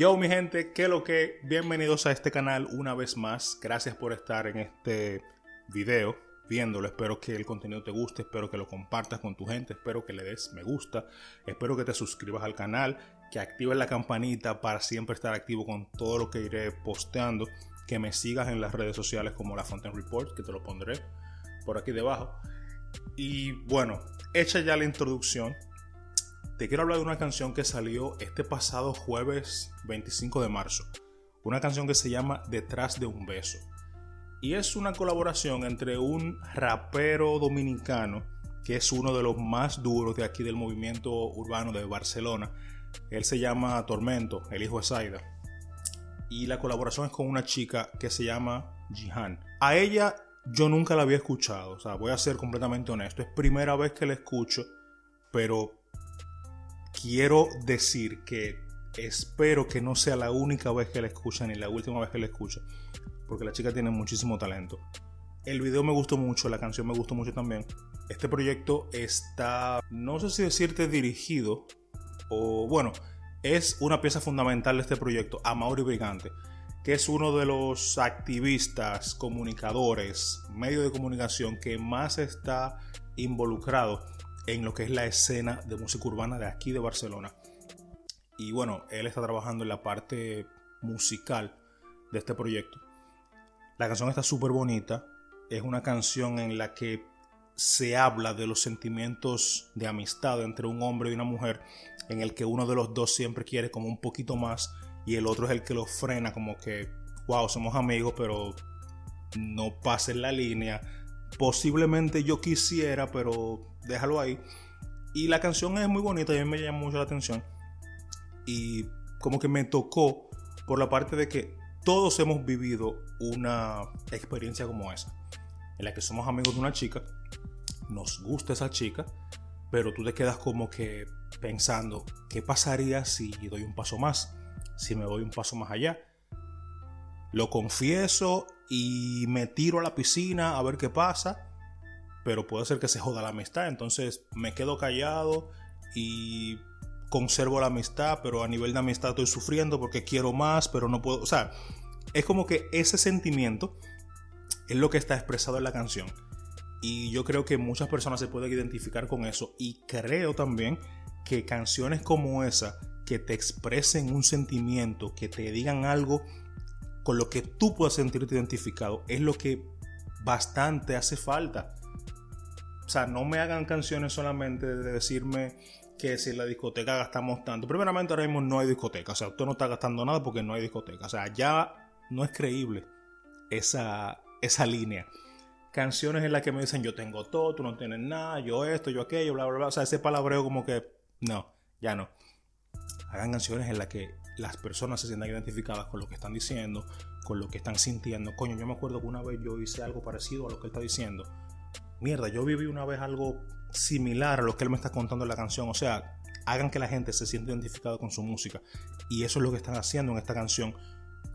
Yo, mi gente, ¿qué lo que? Bienvenidos a este canal una vez más. Gracias por estar en este video viéndolo. Espero que el contenido te guste, espero que lo compartas con tu gente, espero que le des me gusta, espero que te suscribas al canal, que actives la campanita para siempre estar activo con todo lo que iré posteando, que me sigas en las redes sociales como la Fontaine Report, que te lo pondré por aquí debajo. Y bueno, hecha ya la introducción, te quiero hablar de una canción que salió este pasado jueves 25 de marzo. Una canción que se llama Detrás de un beso. Y es una colaboración entre un rapero dominicano, que es uno de los más duros de aquí del movimiento urbano de Barcelona. Él se llama Tormento, el hijo de Saida. Y la colaboración es con una chica que se llama Jihan. A ella yo nunca la había escuchado, o sea, voy a ser completamente honesto. Es primera vez que la escucho, pero quiero decir que espero que no sea la única vez que la escucha ni la última vez que la escucha, porque la chica tiene muchísimo talento. El video me gustó mucho, la canción me gustó mucho también. Este proyecto está, no sé si decirte dirigido, o bueno, es una pieza fundamental de este proyecto, a Mauri Brigante, que es uno de los activistas, comunicadores, medios de comunicación que más está involucrado en lo que es la escena de música urbana de aquí de Barcelona. Y bueno, él está trabajando en la parte musical de este proyecto. La canción está súper bonita. Es una canción en la que se habla de los sentimientos de amistad entre un hombre y una mujer, en el que uno de los dos siempre quiere como un poquito más y el otro es el que lo frena, como que, wow, somos amigos, pero no pasen la línea. Posiblemente yo quisiera, pero déjalo ahí. Y la canción es muy bonita y a mí me llama mucho la atención. Y como que me tocó por la parte de que todos hemos vivido una experiencia como esa. En la que somos amigos de una chica, nos gusta esa chica, pero tú te quedas como que pensando, ¿qué pasaría si doy un paso más? Si me voy un paso más allá. Lo confieso y me tiro a la piscina a ver qué pasa pero puede ser que se joda la amistad. Entonces me quedo callado y conservo la amistad, pero a nivel de amistad estoy sufriendo porque quiero más, pero no puedo. O sea, es como que ese sentimiento es lo que está expresado en la canción. Y yo creo que muchas personas se pueden identificar con eso. Y creo también que canciones como esa, que te expresen un sentimiento, que te digan algo con lo que tú puedas sentirte identificado, es lo que bastante hace falta. O sea, no me hagan canciones solamente de decirme que si en la discoteca gastamos tanto. Primeramente, ahora mismo no hay discoteca. O sea, usted no está gastando nada porque no hay discoteca. O sea, ya no es creíble esa, esa línea. Canciones en las que me dicen yo tengo todo, tú no tienes nada, yo esto, yo aquello, bla, bla, bla. O sea, ese palabreo como que no, ya no. Hagan canciones en las que las personas se sientan identificadas con lo que están diciendo, con lo que están sintiendo. Coño, yo me acuerdo que una vez yo hice algo parecido a lo que él está diciendo mierda, yo viví una vez algo similar a lo que él me está contando en la canción. O sea, hagan que la gente se sienta identificada con su música. Y eso es lo que están haciendo en esta canción.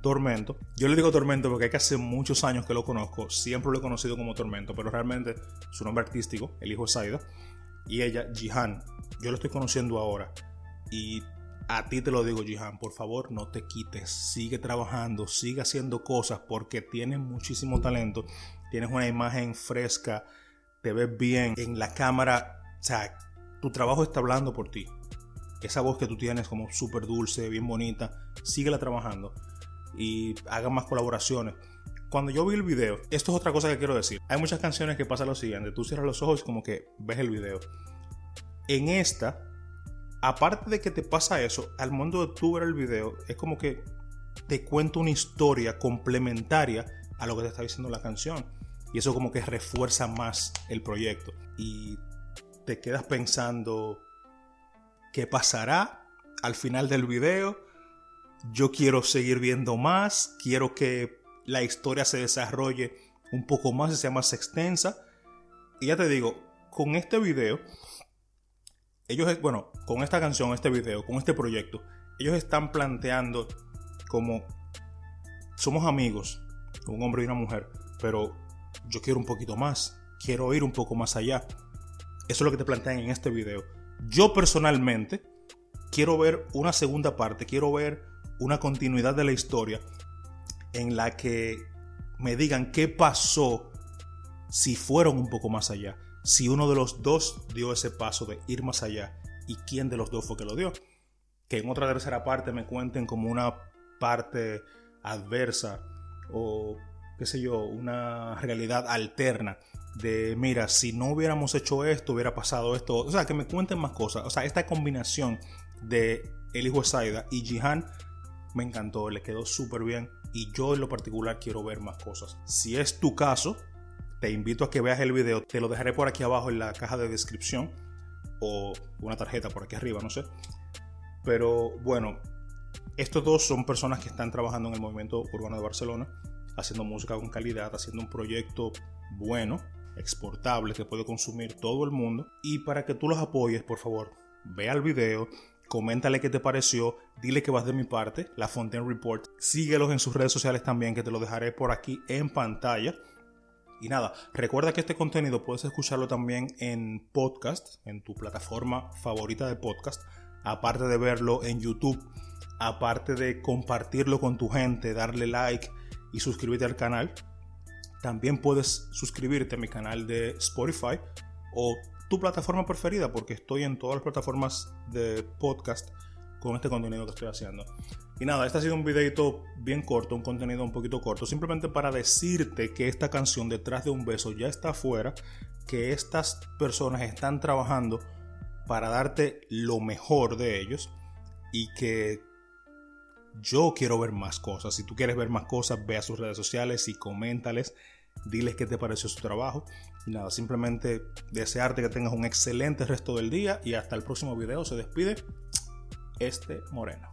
Tormento. Yo le digo Tormento porque hay que hace muchos años que lo conozco. Siempre lo he conocido como Tormento, pero realmente su nombre artístico, el hijo de Saida, y ella, Jihan. Yo lo estoy conociendo ahora. Y a ti te lo digo, Jihan, por favor, no te quites. Sigue trabajando, sigue haciendo cosas porque tienes muchísimo talento. Tienes una imagen fresca te ves bien en la cámara, o sea, tu trabajo está hablando por ti. Esa voz que tú tienes como súper dulce, bien bonita, síguela trabajando y haga más colaboraciones. Cuando yo vi el video, esto es otra cosa que quiero decir. Hay muchas canciones que pasa lo siguiente, tú cierras los ojos y como que ves el video. En esta, aparte de que te pasa eso, al momento de tú ver el video, es como que te cuento una historia complementaria a lo que te está diciendo la canción. Y eso como que refuerza más el proyecto. Y te quedas pensando, ¿qué pasará al final del video? Yo quiero seguir viendo más, quiero que la historia se desarrolle un poco más y sea más extensa. Y ya te digo, con este video, ellos, bueno, con esta canción, este video, con este proyecto, ellos están planteando como somos amigos, un hombre y una mujer, pero yo quiero un poquito más, quiero ir un poco más allá. Eso es lo que te plantean en este video. Yo personalmente quiero ver una segunda parte, quiero ver una continuidad de la historia en la que me digan qué pasó si fueron un poco más allá, si uno de los dos dio ese paso de ir más allá y quién de los dos fue que lo dio. Que en otra tercera parte me cuenten como una parte adversa o qué sé yo, una realidad alterna de, mira, si no hubiéramos hecho esto, hubiera pasado esto. O sea, que me cuenten más cosas. O sea, esta combinación de El Hijo Saida y Jihan me encantó, le quedó súper bien. Y yo en lo particular quiero ver más cosas. Si es tu caso, te invito a que veas el video. Te lo dejaré por aquí abajo en la caja de descripción. O una tarjeta por aquí arriba, no sé. Pero bueno, estos dos son personas que están trabajando en el movimiento urbano de Barcelona, haciendo música con calidad, haciendo un proyecto bueno, exportable, que puede consumir todo el mundo. Y para que tú los apoyes, por favor, ve al video, coméntale qué te pareció, dile que vas de mi parte, la Fontaine Report. Síguelos en sus redes sociales también, que te lo dejaré por aquí en pantalla. Y nada, recuerda que este contenido puedes escucharlo también en podcast, en tu plataforma favorita de podcast, aparte de verlo en YouTube, aparte de compartirlo con tu gente, darle like y suscribirte al canal. También puedes suscribirte a mi canal de Spotify o tu plataforma preferida, porque estoy en todas las plataformas de podcast con este contenido que estoy haciendo. Y nada, este ha sido un videito bien corto, un contenido un poquito corto, simplemente para decirte que esta canción Detrás de un beso ya está afuera, que estas personas están trabajando para darte lo mejor de ellos y que yo quiero ver más cosas. Si tú quieres ver más cosas, ve a sus redes sociales y coméntales. Diles qué te pareció su trabajo. Y nada, simplemente desearte que tengas un excelente resto del día y hasta el próximo video. Se despide este Moreno.